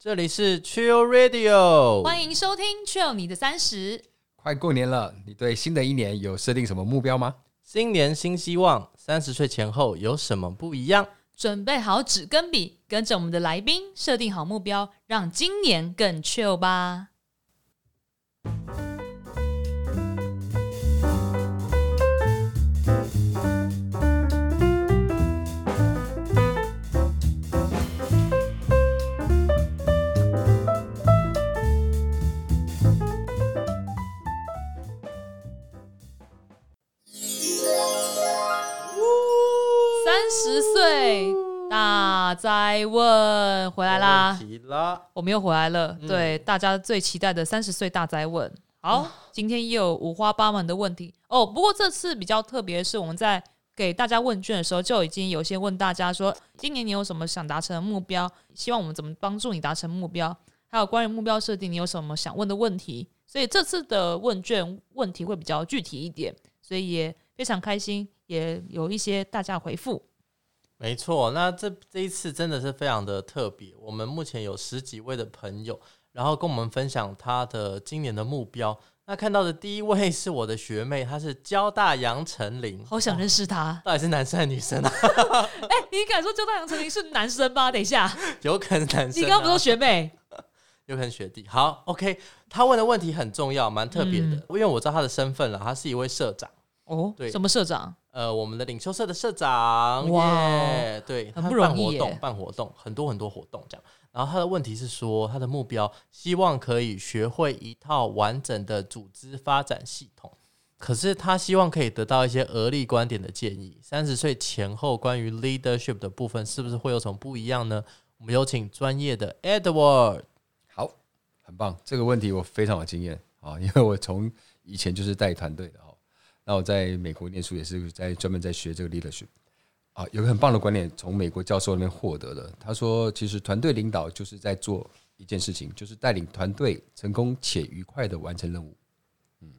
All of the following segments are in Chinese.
这里是 Chill Radio，欢迎收听《Chill 你的三十》。快过年了，你对新的一年有设定什么目标吗？新年新希望，三十岁前后有什么不一样？准备好纸跟笔，跟着我们的来宾设定好目标，让今年更 chill 吧。十岁大灾问回来啦！我们又回来了。嗯对，大家最期待的三十岁大灾问。好，今天也有五花八门的问题哦。不过这次比较特别的是，我们在给大家问卷的时候，就已经有些问大家说，今年你有什么想达成的目标？希望我们怎么帮助你达成目标？还有关于目标设定，你有什么想问的问题？所以这次的问卷问题会比较具体一点，所以也非常开心，也有一些大家回复。没错。那这这一次真的是非常的特别，我们目前有十几位的朋友，然后跟我们分享他的今年的目标。那看到的第一位是我的学妹，她是交大杨丞琳，好想认识他。到底是男生还是女生啊？哎、你敢说交大杨丞琳是男生吗？等一下，有可能男生、啊，你刚刚不是说学妹？有可能学弟。好，OK，他问的问题很重要，蛮特别的，嗯因为我知道他的身份了，他是一位社长。哦，对什么社长？呃，我们的领袖社的社长，哇耶对，很他不容易耶办活动，办活动，很多很多活动这样。然后他的问题是说，他的目标希望可以学会一套完整的组织发展系统，可是他希望可以得到一些额力观点的建议。三十岁前后关于 leadership 的部分，是不是会有什么不一样呢？我们有请专业的 Edward。好，很棒，这个问题我非常有经验啊，因为我从以前就是带团队的哈。那我在美国念书也是在专门在学这个 leadership 啊，有个很棒的观点从美国教授那边获得的。他说，其实团队领导就是在做一件事情，就是带领团队成功且愉快的完成任务。嗯，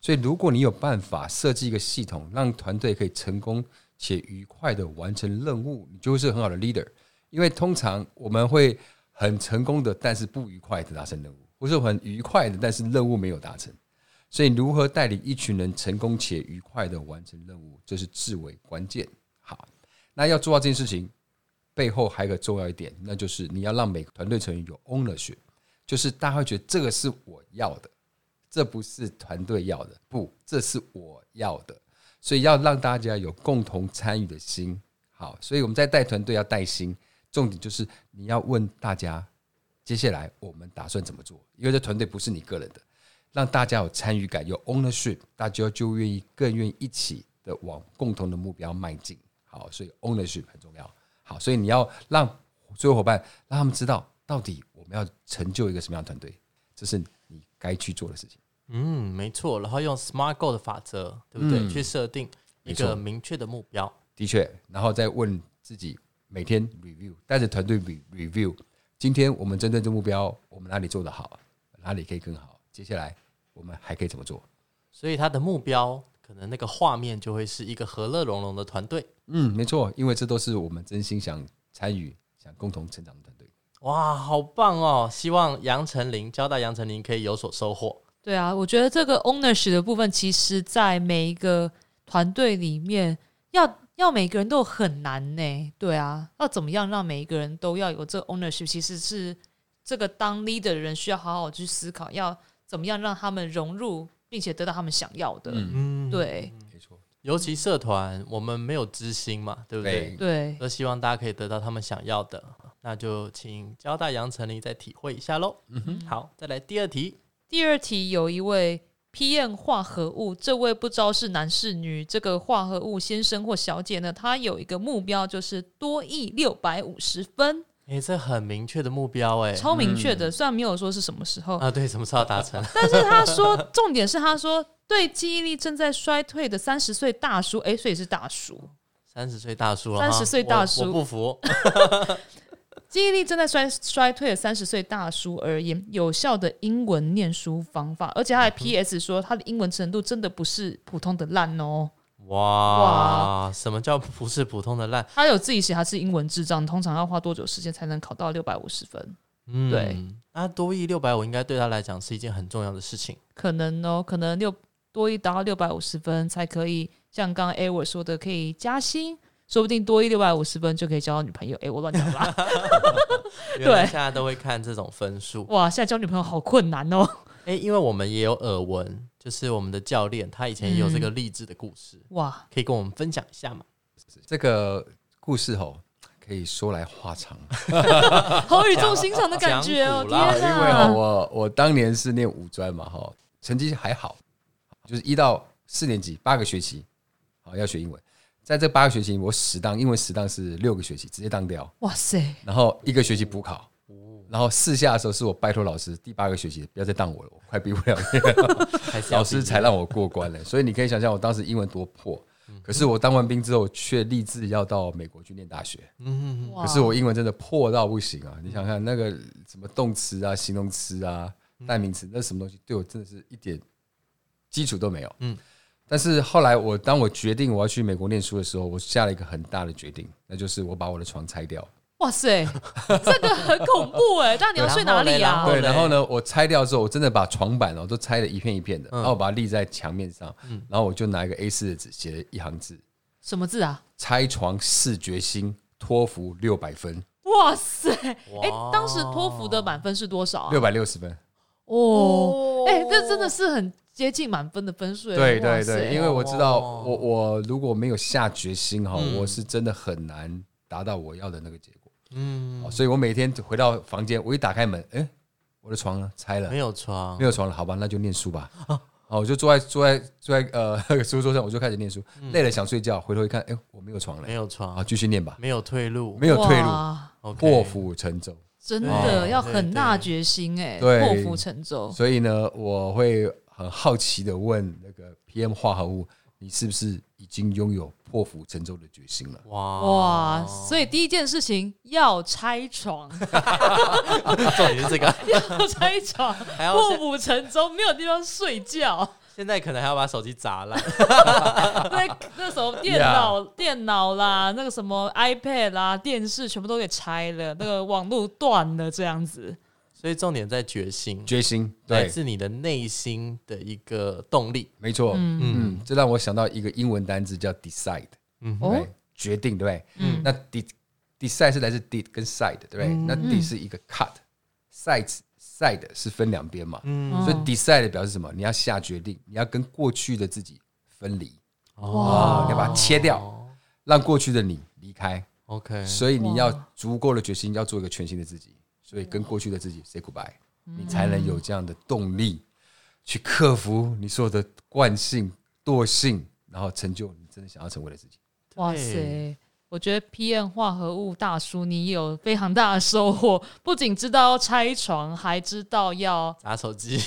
所以如果你有办法设计一个系统，让团队可以成功且愉快的完成任务，你就是很好的 leader。因为通常我们会很成功的，但是不愉快的达成任务，或是很愉快的，但是任务没有达成。所以，如何带领一群人成功且愉快的完成任务，这是至为关键。好，那要做到这件事情，背后还有一个重要一点，那就是你要让每个团队成员有 ownership，就是大家会觉得这个是我要的，这不是团队要的，不，这是我要的。所以要让大家有共同参与的心。好，所以我们在带团队要带心，重点就是你要问大家，接下来我们打算怎么做？因为这团队不是你个人的，让大家有参与感，有 ownership，大家就愿意更愿意一起的往共同的目标迈进。好，所以 ownership 很重要。好，所以你要让所有伙伴让他们知道，到底我们要成就一个什么样的团队，这是你该去做的事情。嗯，没错。然后用 SMART Goal 的法则，对不对？嗯去设定一个明确的目标。的确，然后再问自己，每天 review，带着团队 re review，今天我们针对这目标，我们哪里做得好，哪里可以更好，接下来我们还可以怎么做？所以他的目标可能那个画面就会是一个和乐融融的团队。嗯，没错，因为这都是我们真心想参与、想共同成长的团队。哇，好棒哦！希望杨丞琳交大杨丞琳可以有所收获。对啊，我觉得这个 ownership 的部分，其实在每一个团队里面，要要每个人都很难呢。对啊，要怎么样让每一个人都要有这个 ownership，其实是这个当 leader 的人需要好好去思考，要怎么样让他们融入，并且得到他们想要的。嗯，对没错，尤其社团，我们没有知心嘛，对不对？对对，都希望大家可以得到他们想要的。那就请交大杨丞琳再体会一下喽。嗯哼，好，再来第二题。第二题有一位 PM 化合物，这位不知道是男是女，这个化合物先生或小姐呢，他有一个目标就是多益六百五十分，诶，这很明确的目标诶。超明确的。虽然没有说是什么时候，啊，对，什么时候达成？但是他说重点是他说对记忆力正在衰退的三十岁大叔，诶，所以是大叔，三十岁大叔了哈，30岁大叔我我不服。记忆力正在衰衰退的三十岁大叔而言，有效的英文念书方法，而且他还 P.S. 说他的英文程度真的不是普通的烂哦。哇，什么叫不是普通的烂？他有自己写他是英文智障，通常要花多久时间才能考到六百五十分？嗯对，那多益六百五应该对他来讲是一件很重要的事情。可能哦，可能六多一达到六百五十分才可以，像刚刚 A 我说的，可以加薪，说不定多一六百五十分就可以交到女朋友。哎，我乱讲啦！原来现在都会看这种分数。哇，现在交女朋友好困难哦。哎、因为我们也有耳闻，就是我们的教练他以前也有这个励志的故事，哇，可以跟我们分享一下吗？这个故事哦可以说来话长，好语重心长的感觉哦！天因为我我当年是念五专嘛哈，成绩还好，就是一到四年级八个学期，好要学英文，在这八个学期我死当英文死当是六个学期，直接当掉，哇塞，然后一个学期补考。然后四下的时候是我拜托老师，第八个学期不要再当我了，我快毕不了业了。老师才让我过关了。所以你可以想象我当时英文多破。可是我当完兵之后，却立志要到美国去念大学。可是我英文真的破到不行啊！你想想看，那个什么动词啊、形容词啊、代名词，那什么东西对我真的是一点基础都没有。但是后来我当我决定我要去美国念书的时候，我下了一个很大的决定，那就是我把我的床拆掉。哇塞，这个很恐怖哎！但你要睡哪里啊对，然后呢，我拆掉之后，我真的把床板哦都拆的一片一片的，嗯然后我把它立在墙面上，然后我就拿一个 A 四的纸写了一行字：什么字啊？拆床视觉心，托福六百分，哇塞！哎哇，当时托福的满分是多少啊？六百六十分。哦，哎，这真的是很接近满分的分数哎。对对对，因为我知道哦我我如果没有下决心哈，嗯我是真的很难达到我要的那个结果。嗯，哦所以我每天回到房间，我一打开门，哎，我的床呢？拆了。没，有床，没有床了，好吧，那就念书吧。哦，我就坐在坐在坐在呃那个书桌上，我就开始念书，累了想睡觉，回头一看，哎，我没有床了没，有床。啊，，继续念吧，没有退路，没有退路，破釜沉舟。真对的要很大决心哎，对。破釜沉舟。所以呢，我会很好奇的问那个 PM 化合物，你是不是已经拥有破釜沉舟的决心了？哇哇，所以第一件事情要拆床，重点是这个，要拆床，还要破釜沉舟，没有地方睡觉。现在可能还要把手机砸烂，那那什么电脑、电脑啦，那个什么 iPad 啦，电视全部都给拆了，那个网络断了，这样子。所以重点在决心，决心，来自你的内心的一个动力。没错，嗯。嗯，这让我想到一个英文单词叫 decide，对，决定，对不对？嗯。那 de decide 是来自 did 跟 side，对不对？嗯。那 d 是一个 cut，side side 是分两边嘛，所以 decide 表示什么？你要下决定，你要跟过去的自己分离，哦。要把它切掉，让过去的你离开。OK，所以你要足够的决心，要做一个全新的自己，所以跟过去的自己 say goodbye，你才能有这样的动力去克服你所有的惯性、惰性，然后成就你真的想要成为的自己。哇塞！我觉得 PM 化合物大叔你有非常大的收获，不仅知道要拆床，还知道要，砸手机，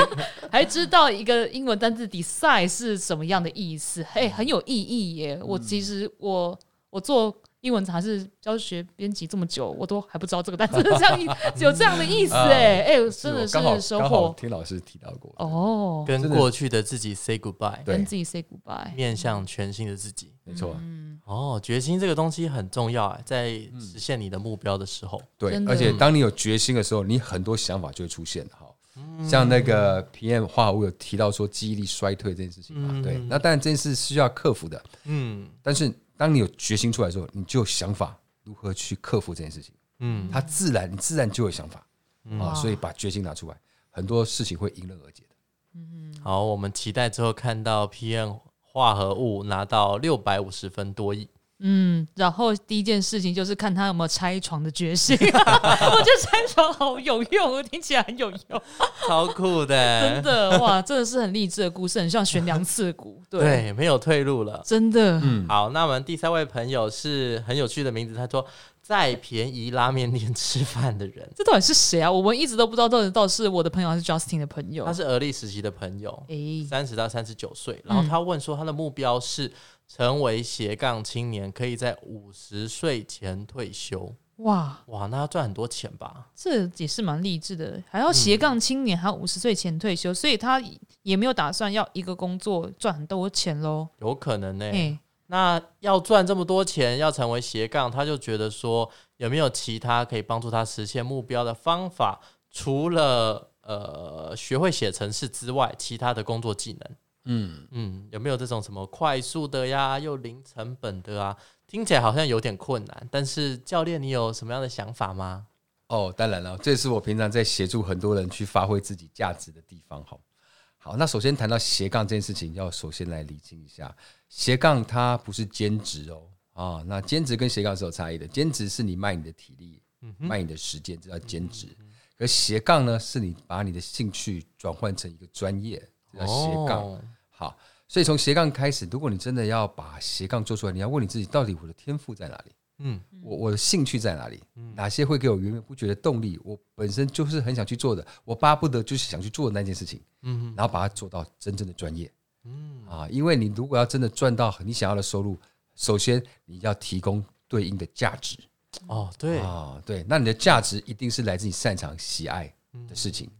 还知道一个英文单字 decide 是什么样的意思，哎、很有意义耶！我其实我我做英文还是教学编辑这么久，我都还不知道这个单词这样意有这样的意思 哎，哎、真的我刚好是收获。听老师提到过。哦，跟过去的自己 say goodbye，跟自己 say goodbye。面向全新的自己。没错，嗯，哦，决心这个东西很重要哎，在实现你的目标的时候，对而且当你有决心的时候，你很多想法就会出现哈。嗯。像那个 PM 化合物有提到说记忆力衰退这件事情嘛，嗯。对，那当然这件事是需要克服的，嗯。但是当你有决心出来的时候，你就有想法如何去克服这件事情，嗯，它自然你自然就有想法。啊，所以把决心拿出来，很多事情会迎刃而解的。好，我们期待之后看到 PM 化合物拿到六百五十分多亿。嗯，然后第一件事情就是看他有没有拆床的决心。我觉得拆床好有用，听起来很有用，超酷的真的，哇，真的是很励志的故事，很像悬梁刺股。对，对，没有退路了。真的，嗯，好，那我们第三位朋友是很有趣的名字，他说在便宜拉面店吃饭的人，这到底是谁啊？我们一直都不知道到底到底是我的朋友还是 Justin 的朋友。他是而立时期的朋友，诶，三十到三十九岁，然后他问说他的目标是成为斜杠青年，可以在五十岁前退休。哇，哇，那要赚很多钱吧？这也是蛮励志的，还要斜杠青年，还要五十岁前退休，所以他也没有打算要一个工作赚很多钱喽。有可能呢、哎，那要赚这么多钱，要成为斜杠，他就觉得说有没有其他可以帮助他实现目标的方法？除了呃学会写程式之外，其他的工作技能，嗯，嗯，有没有这种什么快速的呀，又零成本的啊？听起来好像有点困难，但是教练，你有什么样的想法吗？哦，当然了，这是我平常在协助很多人去发挥自己价值的地方。好，好，那首先谈到斜杠这件事情，要首先来理清一下，斜杠它不是兼职哦，啊，那兼职跟斜杠是有差异的，兼职是你卖你的体力，卖你的时间，这叫兼职。而斜杠呢，是你把你的兴趣转换成一个专业，这叫斜杠。哦好，所以从斜杠开始，如果你真的要把斜杠做出来，你要问你自己，到底我的天赋在哪里？嗯，我我的兴趣在哪里？哪些会给我源源不绝的动力？我本身就是很想去做的，我巴不得就是想去做的那件事情，嗯，然后把它做到真正的专业，嗯。啊，因为你如果要真的赚到你想要的收入，首先你要提供对应的价值。哦，对，啊，对，那你的价值一定是来自你擅长、喜爱的事情，嗯，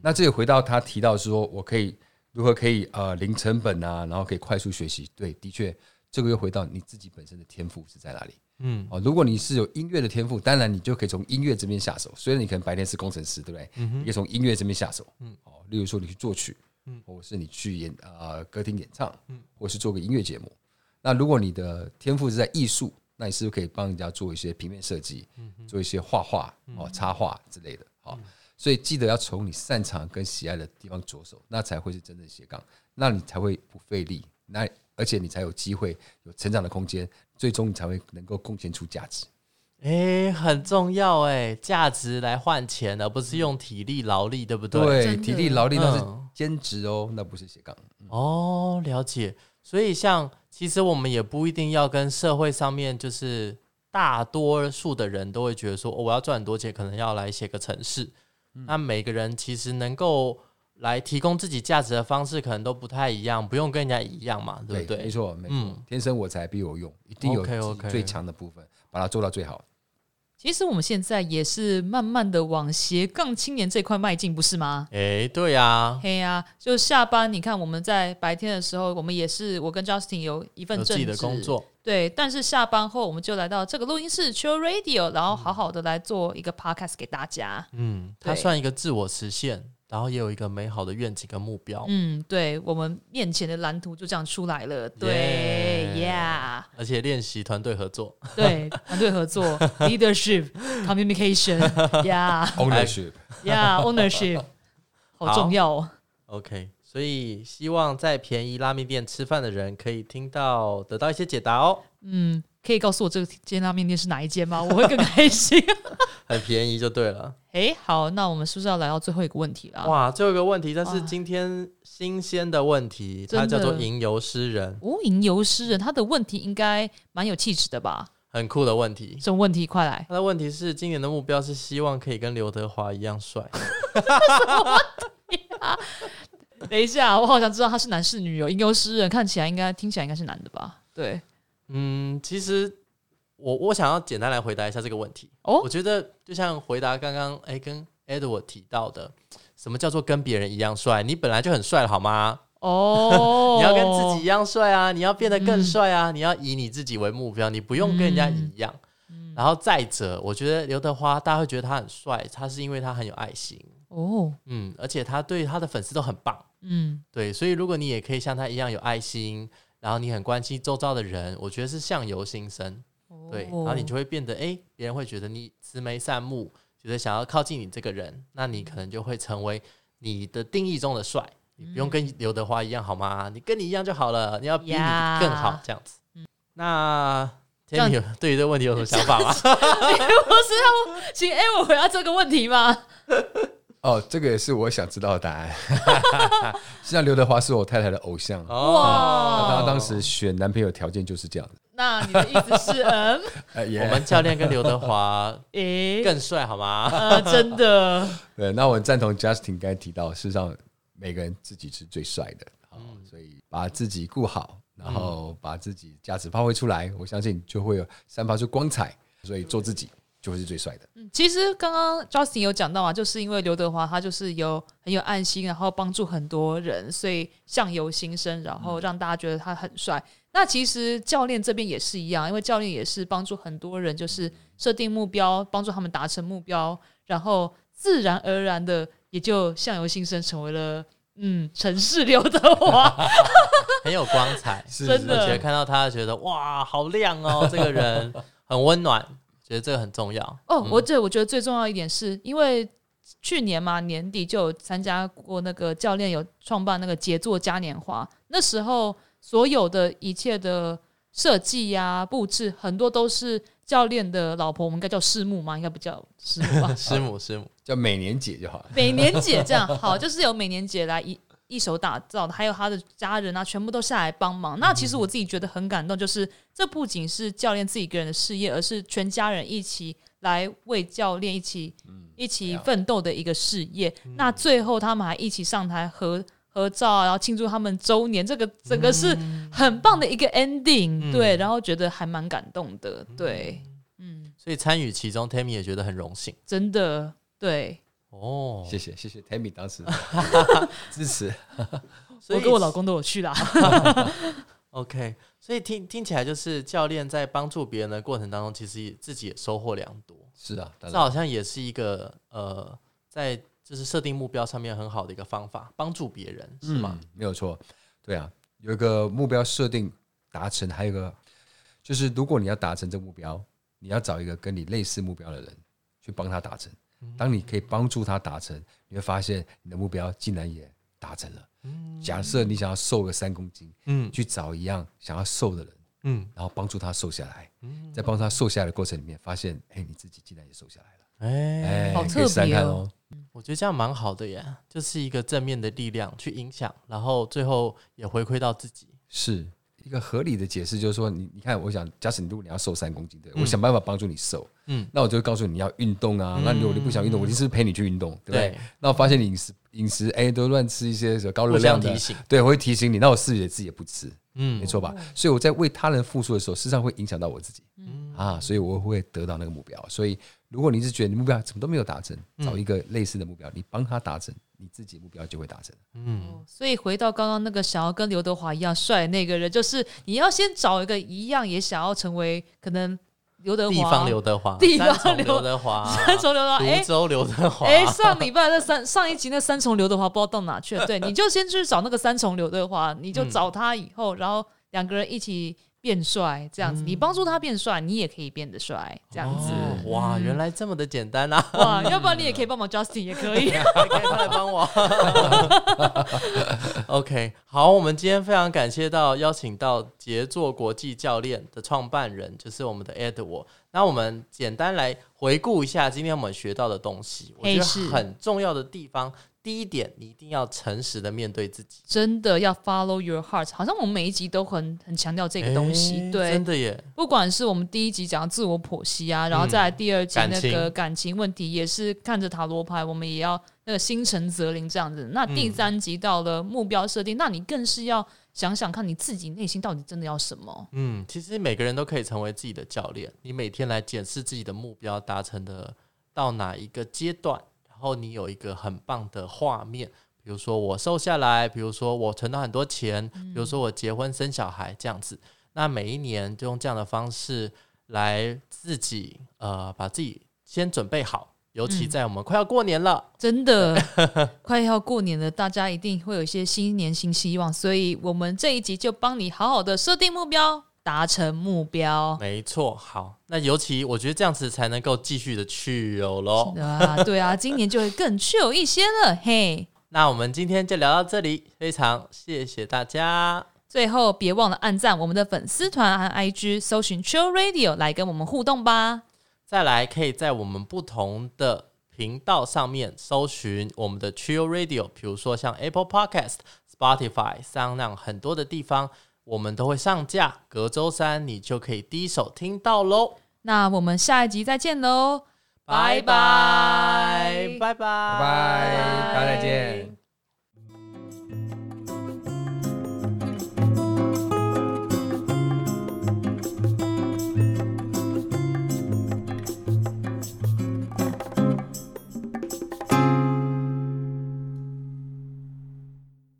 那这也回到他提到说，我可以如何可以呃零成本啊，然后可以快速学习，对，的确，这个又回到你自己本身的天赋是在哪里。嗯，哦，如果你是有音乐的天赋，当然你就可以从音乐这边下手。虽然你可能白天是工程师，对不对？你可以从音乐这边下手。嗯，哦，例如说你去作曲，嗯，或是你去演呃歌厅演唱，嗯，或是做个音乐节目。那如果你的天赋是在艺术，那你是不是可以帮人家做一些平面设计，嗯做一些画画哦、插画之类的？好，所以记得要从你擅长跟喜爱的地方着手，那才会是真正斜杠，那你才会不费力，那而且你才有机会有成长的空间，最终你才会能够贡献出价值。哎，很重要哎，价值来换钱，而不是用体力劳力，对不对？对，体力劳力那是嗯兼职哦，那不是斜杠。哦，了解。所以像其实我们也不一定要跟社会上面就是大多数的人都会觉得说，哦、我要赚很多钱，可能要来写个程式。那每个人其实能够来提供自己价值的方式，可能都不太一样，不用跟人家一样嘛，对不对？没错，没错，嗯天生我材必有用，一定有 OK，OK 自己最强的部分，把它做到最好。其实我们现在也是慢慢的往斜杠青年这块迈进，不是吗？哎，对呀、嘿呀、就下班，你看我们在白天的时候，我们也是我跟 Justin 有一份正职有自己的工，作，对。但是下班后，我们就来到这个录音室 Chill Radio，然后好好的来做一个 podcast 给大家。嗯，它算一个自我实现，然后也有一个美好的愿景跟目标，嗯，对我们面前的蓝图就这样出来了。对 Yeah，Yeah，而且练习团队合作。对，团队合作，leadership、communication，Yeah，Yeah，ownership，Ownership，好重要哦。OK，所以希望在便宜拉面店吃饭的人可以听到得到一些解答哦。嗯，可以告诉我这个间拉面店是哪一间吗？我会更开心。很便宜就对了。诶，好，那我们是不是要来到最后一个问题了？哇，最后一个问题，但是今天新鲜的问题，它叫做吟游诗人，哦吟游诗人，他的问题应该蛮有气质的吧？很酷的问题。什么问题？快来！他的问题是，今年的目标是希望可以跟刘德华一样帅。等一下，我好想知道他是男是女哦。吟游诗人看起来应该听起来应该是男的吧？对，嗯，其实我我想要简单来回答一下这个问题。哦我觉得就像回答刚刚哎跟 Edward 提到的，什么叫做跟别人一样帅？你本来就很帅了好吗？哦，你要跟自己一样帅啊，你要变得更帅啊，你要以你自己为目标，你不用跟人家一样。然后再者，我觉得刘德华大家会觉得他很帅，他是因为他很有爱心，哦，嗯，而且他对他的粉丝都很棒，嗯，对，所以如果你也可以像他一样有爱心，然后你很关心周遭的人，我觉得是相由心生，对，然后你就会变得，哎，别人会觉得你慈眉善目，觉得想要靠近你这个人，那你可能就会成为你的定义中的帅。你不用跟刘德华一样好吗？你跟你一样就好了。你要比你更好，这样子。那这样 Tammy 有对于这个问题有什么想法吗？不是要请 A 我回答这个问题吗？哦，这个也是我想知道的答案。实际上，刘德华是我太太的偶像，哇。他当时选男朋友条件就是这样子。那你的意思是，嗯，呃，我们教练跟刘德华 诶，更帅好吗？呃，真的，对，那我赞同 Justin 刚才提到，事实上每个人自己是最帅的，好，所以把自己顾好，然后把自己价值发挥出来，我相信就会有散发出光彩，所以做自己就会是最帅的。嗯其实刚刚 Justin 有讲到啊，就是因为刘德华他就是有很有爱心，然后帮助很多人，所以相由心生，然后让大家觉得他很帅。那其实教练这边也是一样，因为教练也是帮助很多人，就是设定目标，帮助他们达成目标，然后自然而然的也就相由心生，成为了嗯城市刘德华。很有光彩，是真的而且看到他觉得哇，好亮哦，这个人很温暖，觉得这个很重要。哦，我这我觉得最重要一点是因为去年嘛年底就有参加过那个教练有创办那个杰作嘉年华，那时候所有的一切的设计呀、布置，很多都是教练的老婆，我们应该叫师母嘛，应该不叫师母吧？师母，师母，叫每年姐就好了。美年姐这样 好，就是由美年姐来一一手打造的，还有他的家人啊，全部都下来帮忙。那其实我自己觉得很感动，就是这不仅是教练自己一个人的事业，而是全家人一起来为教练一起、一起奋斗的一个事业。那最后他们还一起上台合。合照啊，然后庆祝他们周年，这个整个是很棒的一个 ending，、嗯。对，然后觉得还蛮感动的，对，嗯，所以参与其中，Tammy 也觉得很荣幸。真的，对，哦。谢谢谢谢 Tammy 当时 支持，所以我跟我老公都有去啦，OK，所以听听起来就是教练在帮助别人的过程当中，其实也自己也收获良多。是啊，当这然好像也是一个呃，在就是设定目标上面很好的一个方法，帮助别人是吗？嗯没有错，对啊，有一个目标设定达成，还有一个就是，如果你要达成这个目标，你要找一个跟你类似目标的人去帮他达成。当你可以帮助他达成，你会发现你的目标竟然也达成了。假设你想要瘦个三公斤，嗯去找一样想要瘦的人，嗯，然后帮助他瘦下来，在帮他瘦下来的过程里面，发现，哎，你自己竟然也瘦下来了。哎、哎，好可以试试看特别哦哦。我觉得这样蛮好的耶，就是一个正面的力量去影响，然后最后也回馈到自己。是一个合理的解释，就是说你你看，我想，假使你如果你要瘦三公斤，对、嗯。我想办法帮助你瘦，嗯。嗯，那我就会告诉你你要运动啊，那你如果你不想运动，我一定是陪你去运动，对不对？那我发现你饮食饮食哎、都乱吃一些什么高热量的提，醒，对，我会提醒你，那我自己也自己也不吃，嗯。没错吧？所以我在为他人付出的时候，事实上会影响到我自己，嗯。啊，所以我会得到那个目标。所以如果你是觉得你目标怎么都没有达成，嗯。找一个类似的目标，你帮他达成，你自己目标就会达成。嗯，所以回到刚刚那个想要跟刘德华一样帅那个人，就是你要先找一个一样也想要成为可能刘德华地方刘德华，地方刘刘德华，三重刘德华，哎泸州刘德华，哎，上礼拜那三上一集那三重刘德华不知道到哪去了，对，你就先去找那个三重刘德华，你就找他以后，然后两个人一起变帅，这样子，你帮助他变帅，你也可以变得帅，这样子。哦哇，原来这么的简单啊！哇，要不然你也可以帮忙 Justin，也可以。还可以他来帮我。OK，好，我们今天非常感谢到邀请到杰作国际教练的创办人，就是我们的 Edward。那我们简单来回顾一下今天我们学到的东西，我觉得很重要的地方。第一点，你一定要诚实的面对自己，真的要 follow your heart，好像我们每一集都很很强调这个东西。诶对真，的耶，不管是我们第一集讲自我剖析啊，然后再来第二集那个感情问题，也是看着塔罗牌，我们也要那个心诚则灵这样子。那第三集到了目标设定，那你更是要想想看你自己内心到底真的要什么。嗯，其实每个人都可以成为自己的教练。你每天来检视自己的目标达成的到哪一个阶段，然后你有一个很棒的画面，比如说我瘦下来，比如说我存到很多钱，比如说我结婚生小孩这样子。那每一年就用这样的方式来自己呃把自己先准备好，尤其嗯在我们快要过年了。真的 快要过年了，大家一定会有一些新年新希望，所以我们这一集就帮你好好的设定目标，达成目标。没错，好，那尤其我觉得这样子才能够继续的去游喽。啊，对啊，今年就会更 chill 一些了，嘿。那我们今天就聊到这里，非常谢谢大家。最后别忘了按赞我们的粉丝团和 IG，搜寻 Chill Radio 来跟我们互动吧。再来，可以在我们不同的频道上面搜寻我们的 Chill Radio，比如说像 Apple Podcast、Spotify、像那样很多的地方，我们都会上架，隔周三你就可以第一手听到喽。那我们下一集再见喽，拜拜，拜拜，拜拜，大家再见。